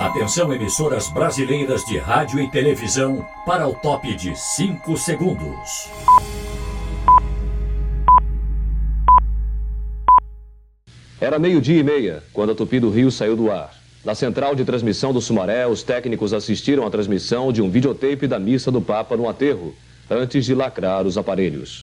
Atenção, emissoras brasileiras de rádio e televisão, para o top de 5 segundos. Era meio-dia e meia quando a Tupi do Rio saiu do ar. Na central de transmissão do Sumaré, os técnicos assistiram à transmissão de um videotape da missa do Papa no aterro, antes de lacrar os aparelhos.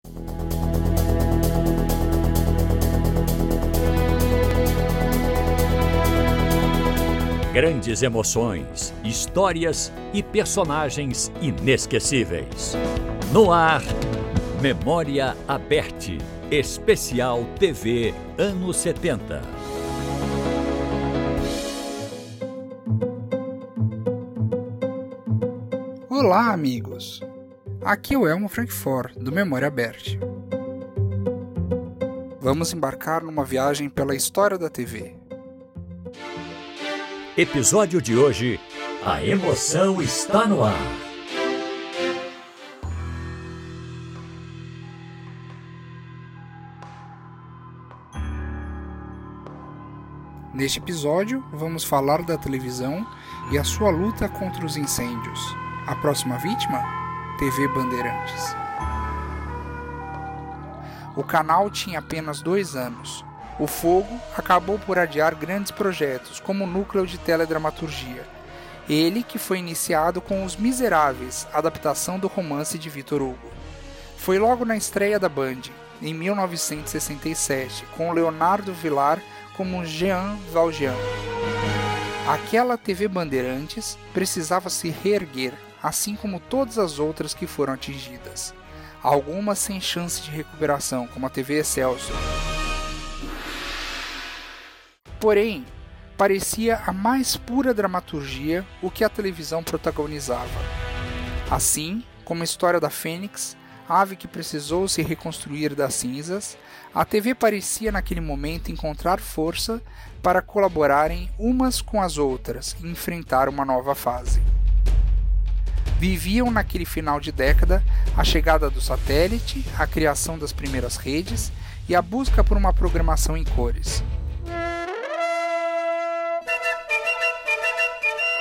Grandes emoções, histórias e personagens inesquecíveis. No ar, Memória Aberte, especial TV anos 70. Olá, amigos! Aqui é o Elmo Frankfort, do Memória Aberte. Vamos embarcar numa viagem pela história da TV Episódio de hoje: A emoção está no ar. Neste episódio, vamos falar da televisão e a sua luta contra os incêndios. A próxima vítima? TV Bandeirantes. O canal tinha apenas dois anos, o fogo acabou por adiar grandes projetos, como o núcleo de teledramaturgia. Ele que foi iniciado com Os Miseráveis, adaptação do romance de Victor Hugo. Foi logo na estreia da Band, em 1967, com Leonardo Villar como Jean Valjean. Aquela TV Bandeirantes precisava se reerguer, assim como todas as outras que foram atingidas. Algumas sem chance de recuperação, como a TV Excelsior. Porém, parecia a mais pura dramaturgia o que a televisão protagonizava. Assim, como a história da Fênix, ave que precisou se reconstruir das cinzas, a TV parecia naquele momento encontrar força para colaborarem umas com as outras e enfrentar uma nova fase. Viviam naquele final de década a chegada do satélite, a criação das primeiras redes e a busca por uma programação em cores.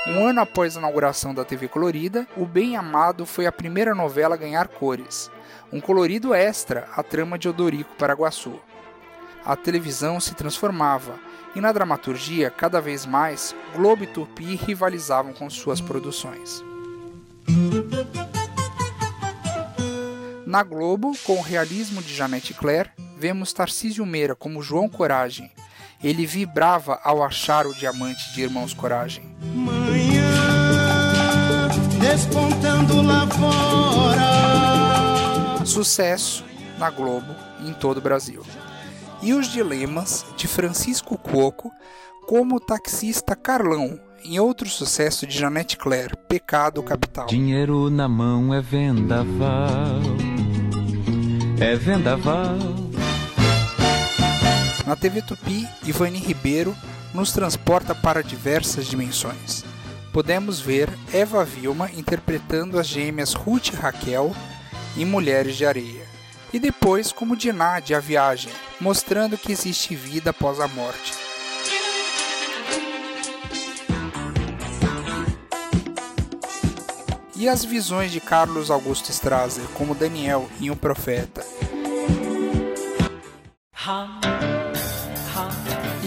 Um ano após a inauguração da TV colorida, O Bem Amado foi a primeira novela a ganhar cores, um colorido extra à trama de Odorico Paraguaçu. A televisão se transformava e na dramaturgia, cada vez mais, Globo e Tupi rivalizavam com suas produções. Na Globo, com o realismo de Janete Claire, vemos Tarcísio Meira como João Coragem, ele vibrava ao achar o diamante de Irmãos Coragem. Manhã, despontando lá fora. Sucesso na Globo e em todo o Brasil. E os dilemas de Francisco Cuoco como o taxista Carlão, em outro sucesso de Janete Claire, Pecado Capital. Dinheiro na mão é vendaval, é vendaval na TV Tupi, Ivani Ribeiro nos transporta para diversas dimensões. Podemos ver Eva Vilma interpretando as gêmeas Ruth e Raquel em Mulheres de Areia, e depois como Diná de A Viagem, mostrando que existe vida após a morte. E as visões de Carlos Augusto Strasser como Daniel em O Profeta.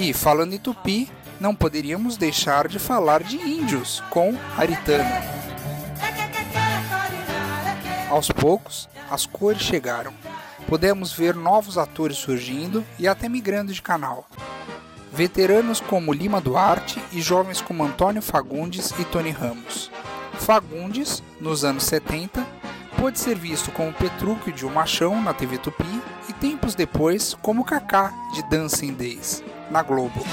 E falando em tupi, não poderíamos deixar de falar de índios com Aritana. Aos poucos, as cores chegaram. Podemos ver novos atores surgindo e até migrando de canal. Veteranos como Lima Duarte e jovens como Antônio Fagundes e Tony Ramos. Fagundes, nos anos 70, pôde ser visto como Petrúquio de O Machão na TV Tupi e tempos depois como Kaká de Dancing Days na Globo.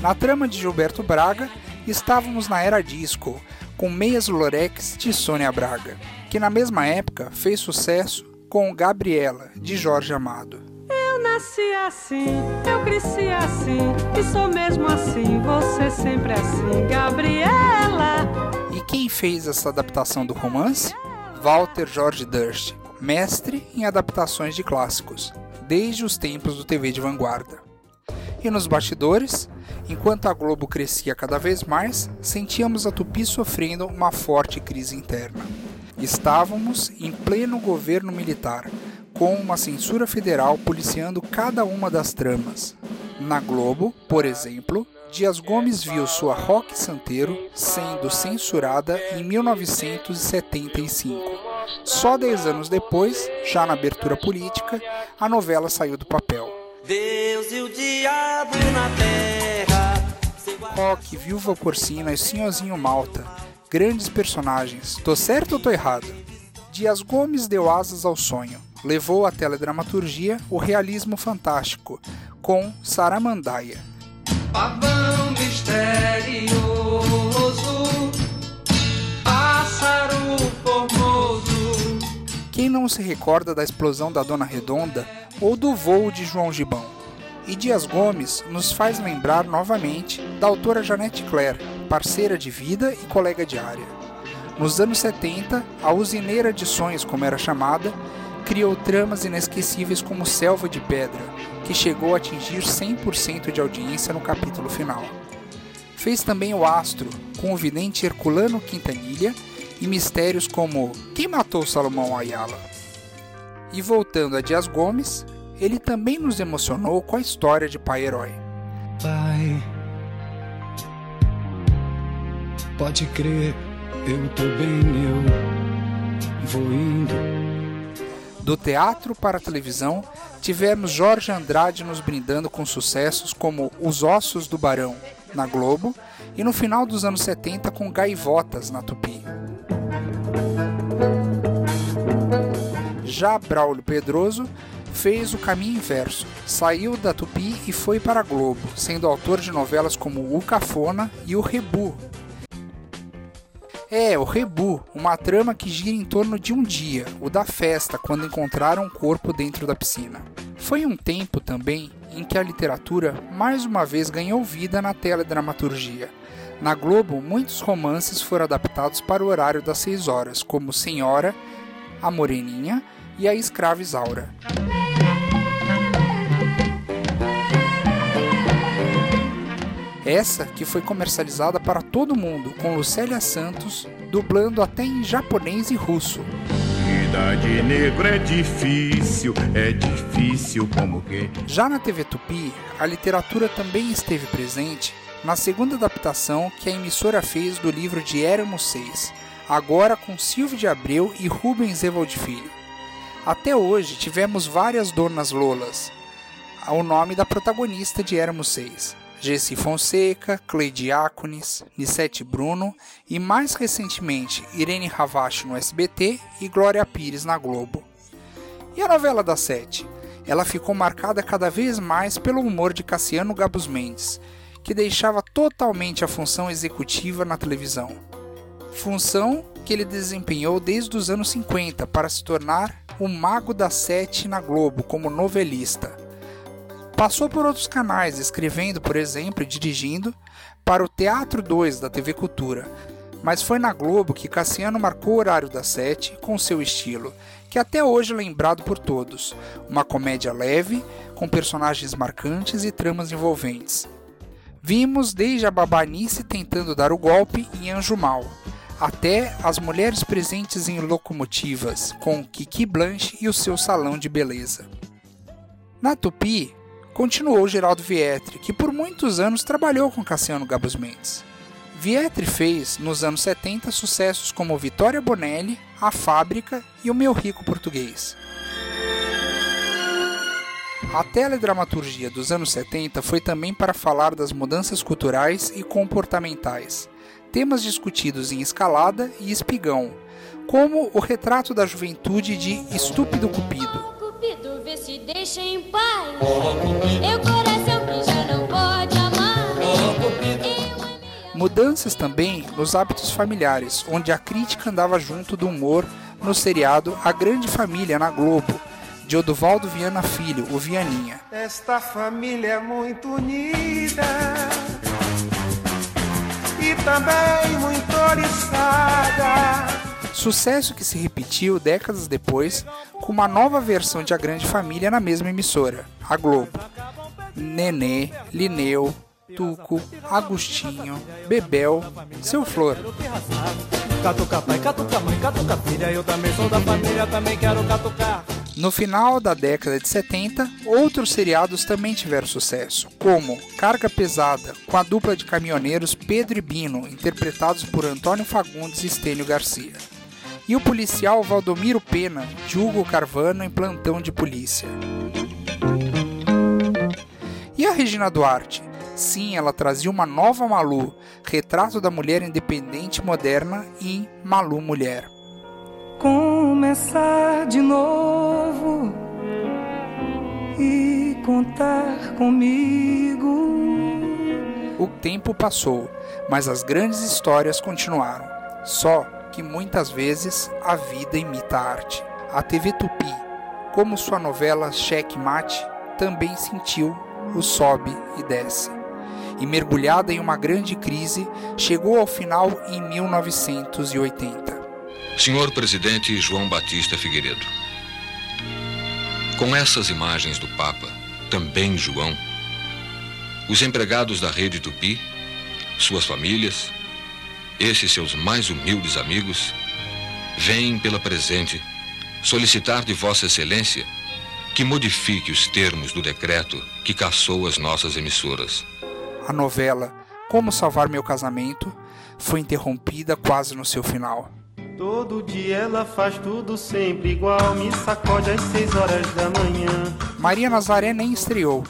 Na trama de Gilberto Braga, estávamos na era disco, com Meias Lorex de Sônia Braga, que na mesma época fez sucesso com Gabriela, de Jorge Amado. Eu nasci assim, eu cresci assim, e sou mesmo assim, você sempre assim, Gabriela. E quem fez essa adaptação do romance? Walter George Durst, mestre em adaptações de clássicos. desde os tempos do TV de vanguarda. E nos bastidores, enquanto a Globo crescia cada vez mais, sentíamos a Tupi sofrendo uma forte crise interna. Estávamos em pleno governo militar, com uma censura federal policiando cada uma das tramas. Na Globo, por exemplo, Dias Gomes viu sua Rock Santeiro sendo censurada em 1975. Só dez anos depois, já na abertura política, a novela saiu do papel. Deus e o diabo na terra. Rock, Viúva Porcina e Senhorzinho Malta. Grandes personagens. Tô certo ou tô errado? Dias Gomes deu asas ao sonho. Levou à teledramaturgia o realismo fantástico, com Saramandaia. Pavão misterioso, pássaro formoso. Quem não se recorda da explosão da Dona Redonda ou do voo de João Gibão. E Dias Gomes nos faz lembrar novamente da autora Janete Claire, parceira de vida e colega diária. Nos anos 70, a usineira de sonhos, como era chamada, criou tramas inesquecíveis como Selva de Pedra, que chegou a atingir 100% de audiência no capítulo final. Fez também o Astro, com o vidente Herculano Quintanilha e mistérios como Quem matou Salomão Ayala? E voltando a Dias Gomes, ele também nos emocionou com a história de pai herói. Pai, pode crer, eu tô bem, eu vou indo. Do teatro para a televisão, tivemos Jorge Andrade nos brindando com sucessos como Os Ossos do Barão, na Globo, e no final dos anos 70 com Gaivotas, na Tupi. Já Braulio Pedroso fez o caminho inverso. Saiu da Tupi e foi para a Globo, sendo autor de novelas como O Cafona e O Rebu. É, o Rebu, uma trama que gira em torno de um dia, o da festa, quando encontraram um corpo dentro da piscina. Foi um tempo também em que a literatura mais uma vez ganhou vida na teledramaturgia. Na Globo, muitos romances foram adaptados para o horário das 6 horas, como Senhora, A Moreninha e A Escrava Isaura. Essa que foi comercializada para todo mundo, com Lucélia Santos dublando até em japonês e russo. Vida de negro é difícil, é difícil como que. Já na TV Tupi, a literatura também esteve presente na segunda adaptação que a emissora fez do livro de Éramos Seis, agora com Silvio de Abreu e Rubens Evald Filho. Até hoje tivemos várias Donas Lolas, ao nome da protagonista de Éramos Seis. Gessi Fonseca, Cleidiácones, Nissete Bruno e mais recentemente Irene Ravache no SBT e Glória Pires na Globo. E a novela das sete? Ela ficou marcada cada vez mais pelo humor de Cassiano Gabus Mendes, que deixava totalmente a função executiva na televisão. Função que ele desempenhou desde os anos 50 para se tornar o mago das sete na Globo como novelista. Passou por outros canais, escrevendo, por exemplo, e dirigindo para o Teatro 2 da TV Cultura, mas foi na Globo que Cassiano marcou o horário das sete com seu estilo, que até hoje é lembrado por todos, uma comédia leve, com personagens marcantes e tramas envolventes. Vimos desde a babanice tentando dar o golpe em Anjo Mal, até as mulheres presentes em locomotivas, com Kiki Blanche e o seu salão de beleza. Na Tupi, continuou Geraldo Vietri, que por muitos anos trabalhou com Cassiano Gabus Mendes. Vietri fez, nos anos 70, sucessos como Vitória Bonelli, A Fábrica e O Meu Rico Português. A teledramaturgia dos anos 70 foi também para falar das mudanças culturais e comportamentais, temas discutidos em Escalada e Espigão, como o retrato da juventude de Estúpido Cupido, se deixa em paz. Eu coração que já não pode amar. Mudanças também nos hábitos familiares, onde a crítica andava junto do humor no seriado A Grande Família na Globo, de Oduvaldo Viana Filho, o Vianinha. Esta família é muito unida e também muito oriçada. Sucesso que se repetiu décadas depois com uma nova versão de A Grande Família na mesma emissora, a Globo. Nenê, Lineu, Tuco, Agostinho, Bebel, Seu Flor. No final da década de 70, outros seriados também tiveram sucesso, como Carga Pesada, com a dupla de caminhoneiros Pedro e Bino, interpretados por Antônio Fagundes e Estênio Garcia. E o policial Valdomiro Pena, de Hugo Carvano em Plantão de Polícia. E a Regina Duarte, Sim, ela trazia uma nova Malu, retrato da mulher independente moderna e Malu Mulher. Começar de novo e contar comigo. O tempo passou, mas as grandes histórias continuaram. Só que muitas vezes a vida imita a arte. A TV Tupi, como sua novela Cheque Mate, também sentiu o sobe e desce e, mergulhada em uma grande crise, chegou ao final em 1980. Senhor Presidente João Batista Figueiredo, com essas imagens do Papa, também João, os empregados da rede Tupi, suas famílias, esses seus mais humildes amigos, vêm pela presente solicitar de Vossa Excelência que modifique os termos do decreto que caçou as nossas emissoras a novela Como Salvar Meu Casamento foi interrompida quase no seu final. Todo dia ela faz tudo sempre igual, me sacode às 6 horas da manhã. Maria Nazaré nem estreou.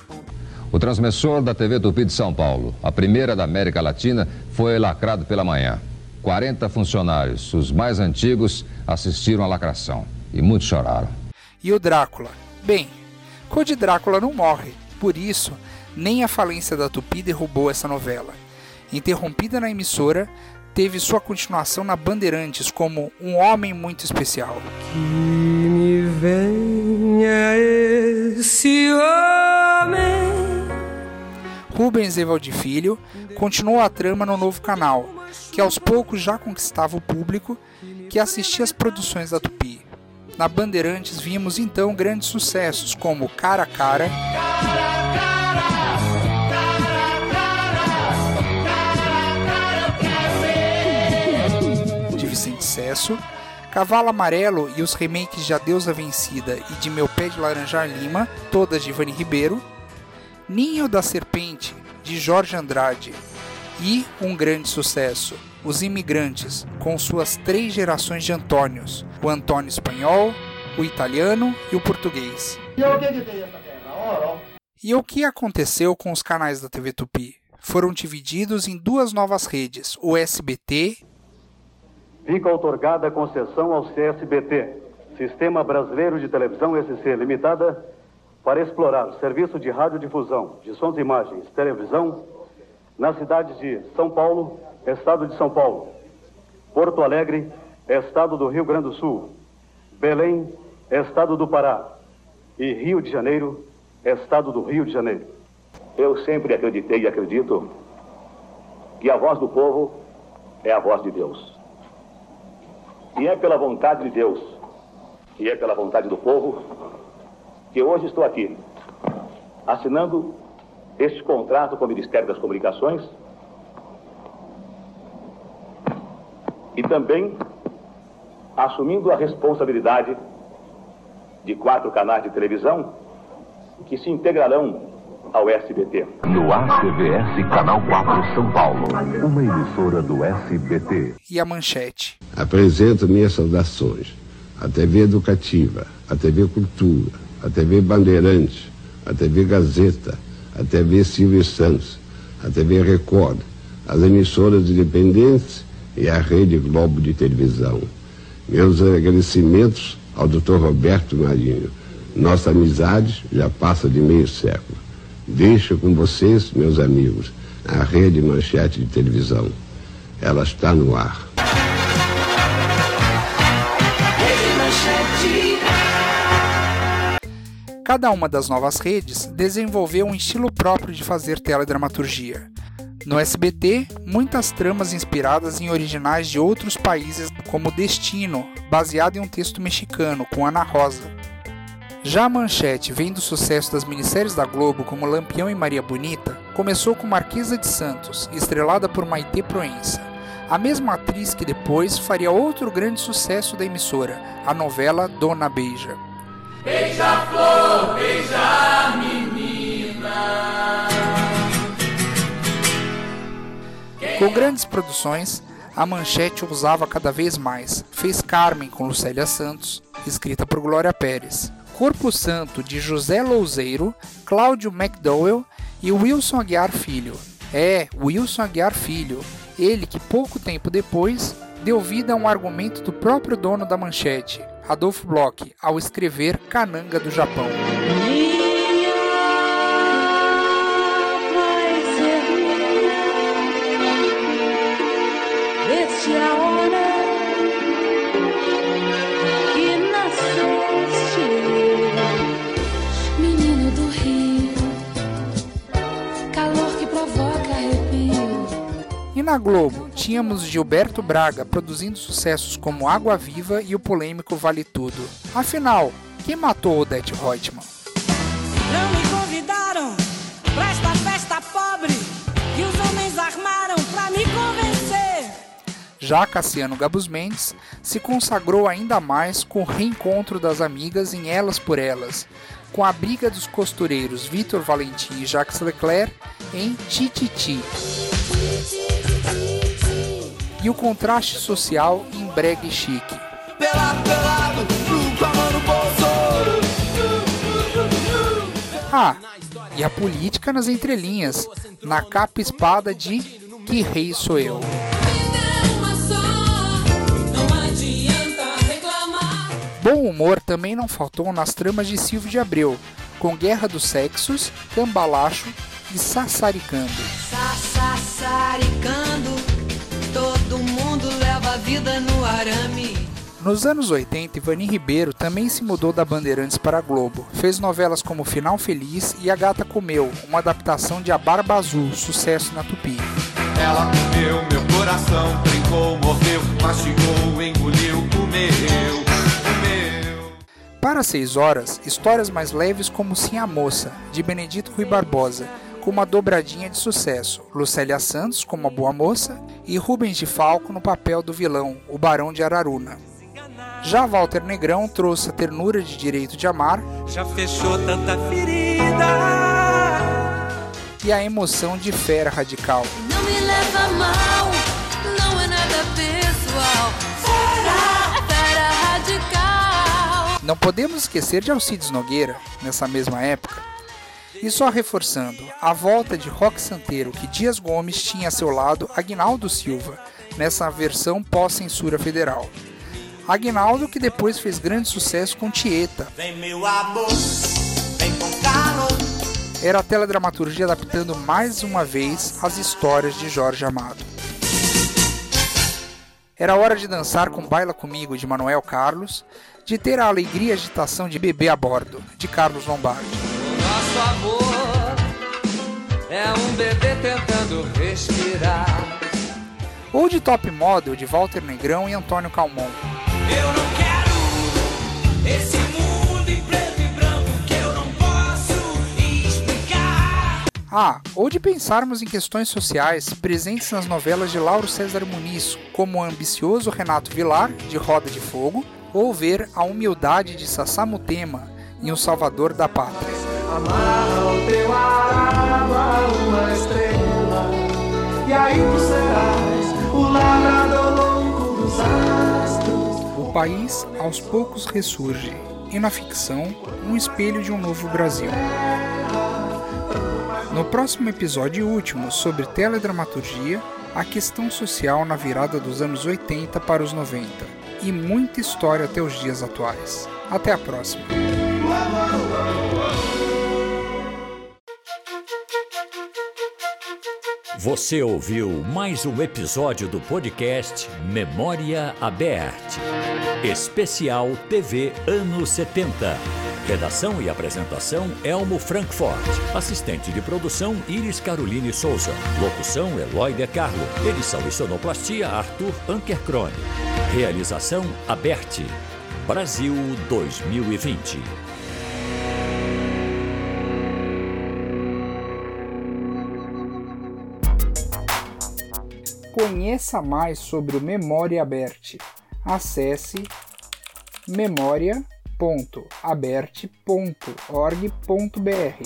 O transmissor da TV Tupi de São Paulo, a primeira da América Latina, foi lacrado pela manhã. 40 funcionários, os mais antigos, assistiram à lacração e muitos choraram. E o Drácula? Bem, Code Drácula não morre, por isso nem a falência da Tupi derrubou essa novela. Interrompida na emissora, teve sua continuação na Bandeirantes como Um Homem Muito Especial. Que me venha esse homem. Rubens Evaldi Filho continuou a trama no novo canal, que aos poucos já conquistava o público que assistia às produções da Tupi. Na Bandeirantes vimos então grandes sucessos como Cara a Cara. sucesso, Cavalo Amarelo e os remakes de A Deusa Vencida e de Meu Pé de Laranjar Lima, todas de Ivani Ribeiro, Ninho da Serpente, de Jorge Andrade, e um grande sucesso, Os Imigrantes, com suas três gerações de Antônios, o Antônio espanhol, o italiano e o português. E o que aconteceu com os canais da TV Tupi? Foram divididos em duas novas redes, o SBT fica otorgada a concessão ao CSBT, Sistema Brasileiro de Televisão SC Limitada, para explorar serviço de radiodifusão de sons e imagens, televisão, nas cidades de São Paulo, Estado de São Paulo, Porto Alegre, Estado do Rio Grande do Sul, Belém, Estado do Pará e Rio de Janeiro, Estado do Rio de Janeiro. Eu sempre acreditei e acredito que a voz do povo é a voz de Deus. E é pela vontade de Deus e é pela vontade do povo que hoje estou aqui, assinando este contrato com o Ministério das Comunicações e também assumindo a responsabilidade de quatro canais de televisão que se integrarão ao SBT. No ACVS Canal 4 São Paulo, uma emissora do SBT. E a manchete. Apresento minhas saudações à TV Educativa, à TV Cultura, à TV Bandeirantes, à TV Gazeta, à TV Silvio Santos, à TV Record, às emissoras independentes e à Rede Globo de Televisão. Meus agradecimentos ao Dr. Roberto Marinho. Nossa amizade já passa de meio século. Deixo com vocês, meus amigos, a rede manchete de televisão. Ela está no ar. Cada uma das novas redes desenvolveu um estilo próprio de fazer teledramaturgia. No SBT, muitas tramas inspiradas em originais de outros países como Destino, baseado em um texto mexicano com Ana Rosa. Já a Manchete, vendo o sucesso das minisséries da Globo como Lampião e Maria Bonita, começou com Marquesa de Santos, estrelada por Maite Proença, a mesma atriz que depois faria outro grande sucesso da emissora, a novela Dona Beija. Beija-flor, beija menina. Com grandes produções, a Manchete ousava cada vez mais. Fez Carmen com Lucélia Santos, escrita por Glória Pérez. Corpo Santo de José Louzeiro, Cláudio McDowell e Wilson Aguiar Filho. É, Wilson Aguiar Filho, ele que pouco tempo depois deu vida a um argumento do próprio dono da manchete, Adolfo Bloch, ao escrever Cananga do Japão. Desde na Globo, tínhamos Gilberto Braga produzindo sucessos como Água Viva e o polêmico Vale Tudo. Afinal, quem matou Odete Reutemann? Não me convidaram pra esta festa pobre que os homens armaram pra me convencer. Já Cassiano Gabus Mendes se consagrou ainda mais com o reencontro das amigas em Elas por Elas, com a briga dos costureiros Vitor Valentim e Jacques Leclerc em Tititi. E o contraste social em Brega e Chique. Ah, e a política nas entrelinhas, na capa espada de Que Rei Sou Eu. Bom humor também não faltou nas tramas de Silvio de Abreu, com Guerra dos Sexos, Cambalacho e Sassaricando. Sassaricando, vida no arame. Nos anos 80, Ivani Ribeiro também se mudou da Bandeirantes para a Globo. Fez novelas como Final Feliz e A Gata Comeu, uma adaptação de A Barba Azul, sucesso na Tupi. Ela comeu meu coração, brincou, mordeu, mastigou, engoliu, comeu, comeu. Para 6 horas, histórias mais leves como Sim a Moça, de Benedito Rui Barbosa, com uma dobradinha de sucesso, Lucélia Santos como a Boa Moça e Rubens de Falco no papel do vilão, o Barão de Araruna. Já Walter Negrão trouxe a ternura de direito de amar Já fechou tanta ferida. e a emoção de fera radical. Não me leva mal, não é nada pessoal. Fera, fera radical. Não podemos esquecer de Alcides Nogueira, nessa mesma época. E só reforçando, a volta de Rock Santeiro que Dias Gomes tinha a seu lado Agnaldo Silva, nessa versão pós-censura federal. Agnaldo que depois fez grande sucesso com Tieta. Vem meu amor, vem com. Era a teledramaturgia adaptando mais uma vez as histórias de Jorge Amado. Era hora de dançar com Baila Comigo de Manuel Carlos, de ter a alegria e agitação de beber a bordo, de Carlos Lombardi. Nosso amor é um bebê tentando respirar. Ou de Top Model de Walter Negrão e Antônio Calmon. Eu não quero esse mundo em preto e branco que eu não posso explicar. Ah, ou de pensarmos em questões sociais presentes nas novelas de Lauro César Muniz, como o ambicioso Renato Vilar, de Roda de Fogo, ou ver a humildade de Sassamutema em O Salvador da Pátria. Amarra o teu arado a uma estrela E aí tu serás o labrador louco dos astros O país aos poucos ressurge, e na ficção, um espelho de um novo Brasil. No próximo episódio último sobre teledramaturgia, a questão social na virada dos anos 80 para os 90 e muita história até os dias atuais. Até a próxima! Você ouviu mais um episódio do podcast Memória Aberta. Especial TV Anos 70. Redação e apresentação Elmo Frankfort. Assistente de produção Iris Caroline Souza. Locução Eloy De Carlo. Edição e sonoplastia Arthur Ankercrone. Realização Aberte. Brasil 2020. Conheça mais sobre o Memória Aberte. Acesse memoria.aberte.org.br.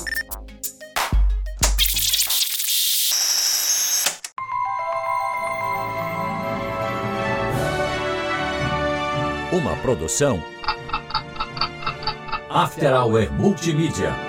Uma produção After Hour Multimídia.